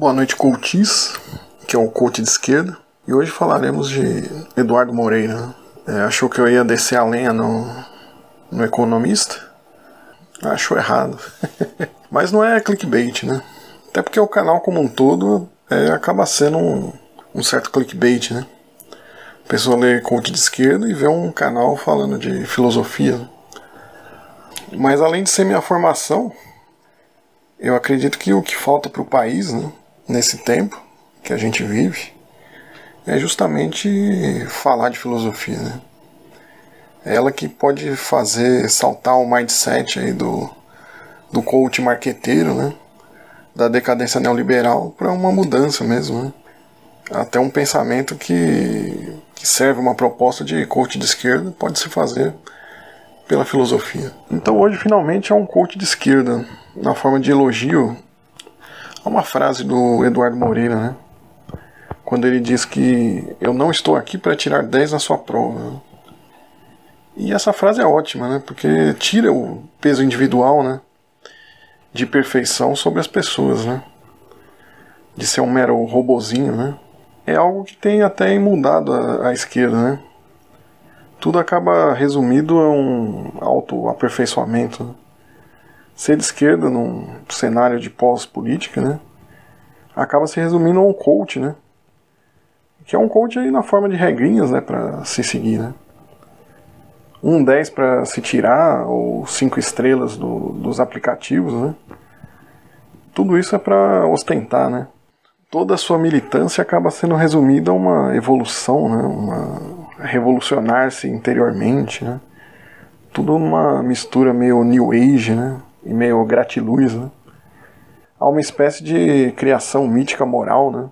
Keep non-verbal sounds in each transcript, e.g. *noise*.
Boa noite, coaches, que é o coach de esquerda. E hoje falaremos de Eduardo Moreira. É, achou que eu ia descer a lenha no, no economista? Achou errado. *laughs* Mas não é clickbait, né? Até porque o canal como um todo é, acaba sendo um, um certo clickbait, né? A pessoa lê coach de esquerda e vê um canal falando de filosofia. Mas além de ser minha formação, eu acredito que o que falta para o país, né, nesse tempo que a gente vive, é justamente falar de filosofia. Né? É ela que pode fazer saltar o mindset aí do, do coach marqueteiro, né? da decadência neoliberal para uma mudança mesmo. Né? Até um pensamento que, que serve uma proposta de coach de esquerda pode se fazer pela filosofia. Então hoje finalmente é um coach de esquerda, na forma de elogio a uma frase do Eduardo Moreira, né? Quando ele diz que eu não estou aqui para tirar 10 na sua prova. E essa frase é ótima, né? Porque tira o peso individual, né? De perfeição sobre as pessoas, né? De ser um mero robozinho, né? É algo que tem até mudado a, a esquerda, né? tudo acaba resumido a um autoaperfeiçoamento. Né? Ser de esquerda num cenário de pós-política, né? Acaba se resumindo a um coach, né? Que é um coach aí na forma de regrinhas, né? Para se seguir, né? Um 10 para se tirar, ou cinco estrelas do, dos aplicativos, né? Tudo isso é para ostentar, né? Toda a sua militância acaba sendo resumida a uma evolução, né? Uma revolucionar-se interiormente, né? Tudo uma mistura meio New Age, né? E meio gratiluz, né? Há uma espécie de criação mítica moral, né?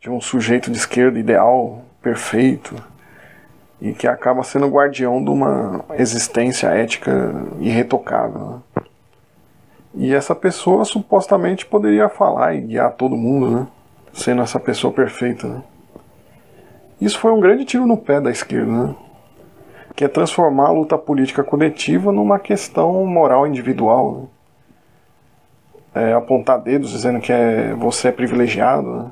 De um sujeito de esquerda ideal, perfeito, e que acaba sendo guardião de uma existência ética irretocável. Né? E essa pessoa supostamente poderia falar e guiar todo mundo, né? Sendo essa pessoa perfeita, né? Isso foi um grande tiro no pé da esquerda, né? Que é transformar a luta política coletiva numa questão moral individual. Né? É apontar dedos dizendo que é, você é privilegiado. Né?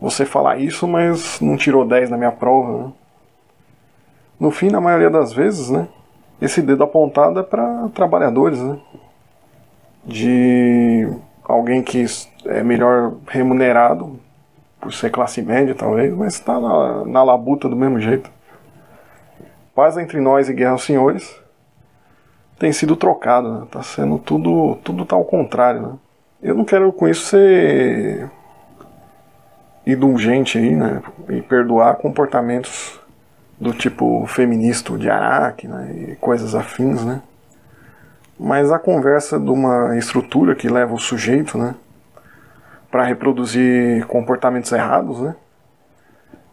Você falar isso, mas não tirou 10 na minha prova. Né? No fim, na maioria das vezes, né, esse dedo apontado é para trabalhadores. Né? De alguém que é melhor remunerado por ser classe média talvez, mas está na, na labuta do mesmo jeito. Paz entre nós e guerra aos senhores tem sido trocado, né? tá sendo tudo tudo tá ao contrário, né? Eu não quero com isso ser indulgente aí, né? E perdoar comportamentos do tipo feminista de Araque, né? E coisas afins, né? Mas a conversa de uma estrutura que leva o sujeito, né? para reproduzir comportamentos errados, né?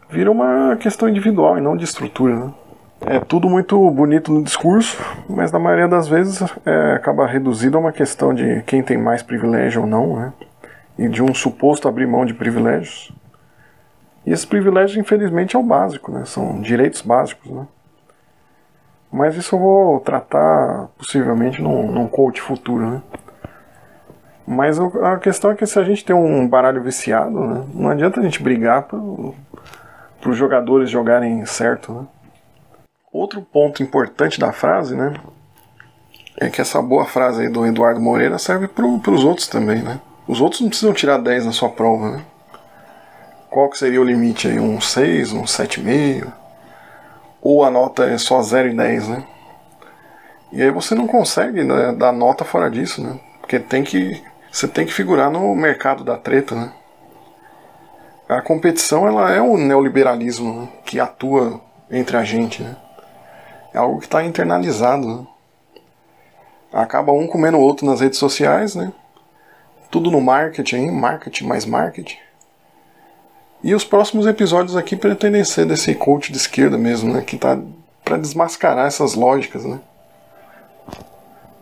Vira uma questão individual e não de estrutura, né? É tudo muito bonito no discurso, mas na maioria das vezes é, acaba reduzido a uma questão de quem tem mais privilégio ou não, né? E de um suposto abrir mão de privilégios. E esses privilégios, infelizmente, é o básico, né? São direitos básicos, né? Mas isso eu vou tratar possivelmente num, num coach futuro, né? Mas a questão é que se a gente tem um baralho viciado, né, não adianta a gente brigar para os jogadores jogarem certo. Né? Outro ponto importante da frase, né, é que essa boa frase aí do Eduardo Moreira serve para os outros também, né? Os outros não precisam tirar 10 na sua prova, né? Qual que seria o limite aí? Um 6, um 7,5? Ou a nota é só 0 e 10, né? E aí você não consegue né, dar nota fora disso, né? Porque tem que você tem que figurar no mercado da treta, né? A competição ela é um neoliberalismo né? que atua entre a gente, né? É algo que está internalizado, né? Acaba um comendo o outro nas redes sociais, né? Tudo no marketing, marketing mais marketing. E os próximos episódios aqui pretendem ser desse coach de esquerda mesmo, né? Que tá para desmascarar essas lógicas, né?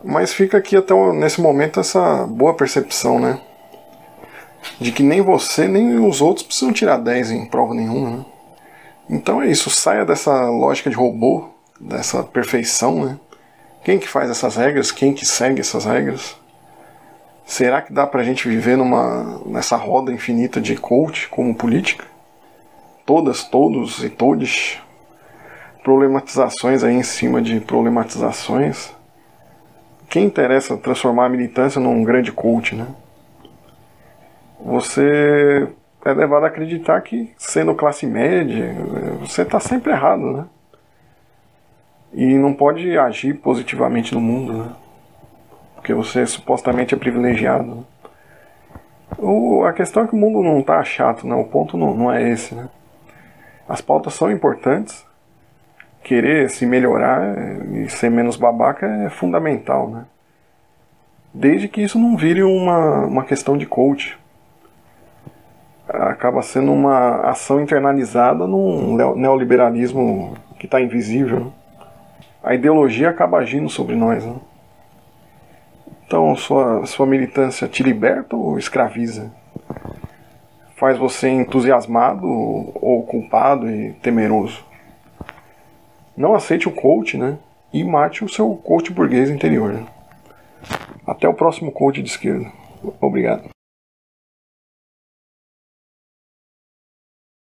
Mas fica aqui até nesse momento essa boa percepção, né? De que nem você nem os outros precisam tirar 10 em prova nenhuma, né? Então é isso, saia dessa lógica de robô, dessa perfeição, né? Quem que faz essas regras? Quem que segue essas regras? Será que dá pra gente viver numa, nessa roda infinita de coach como política? Todas, todos e todes problematizações aí em cima de problematizações. Quem interessa transformar a militância num grande coach, né? Você é levado a acreditar que, sendo classe média, você está sempre errado, né? E não pode agir positivamente no mundo, né? Porque você supostamente é privilegiado. Né? O, a questão é que o mundo não está chato, né? O ponto não, não é esse, né? As pautas são importantes, querer se melhorar e ser menos babaca é fundamental, né? Desde que isso não vire uma, uma questão de coach. Acaba sendo uma ação internalizada num neoliberalismo que está invisível. A ideologia acaba agindo sobre nós. Né? Então, sua, sua militância te liberta ou escraviza? Faz você entusiasmado ou culpado e temeroso? Não aceite o coach, né? E mate o seu coach burguês interior. Né? Até o próximo coach de esquerda. Obrigado.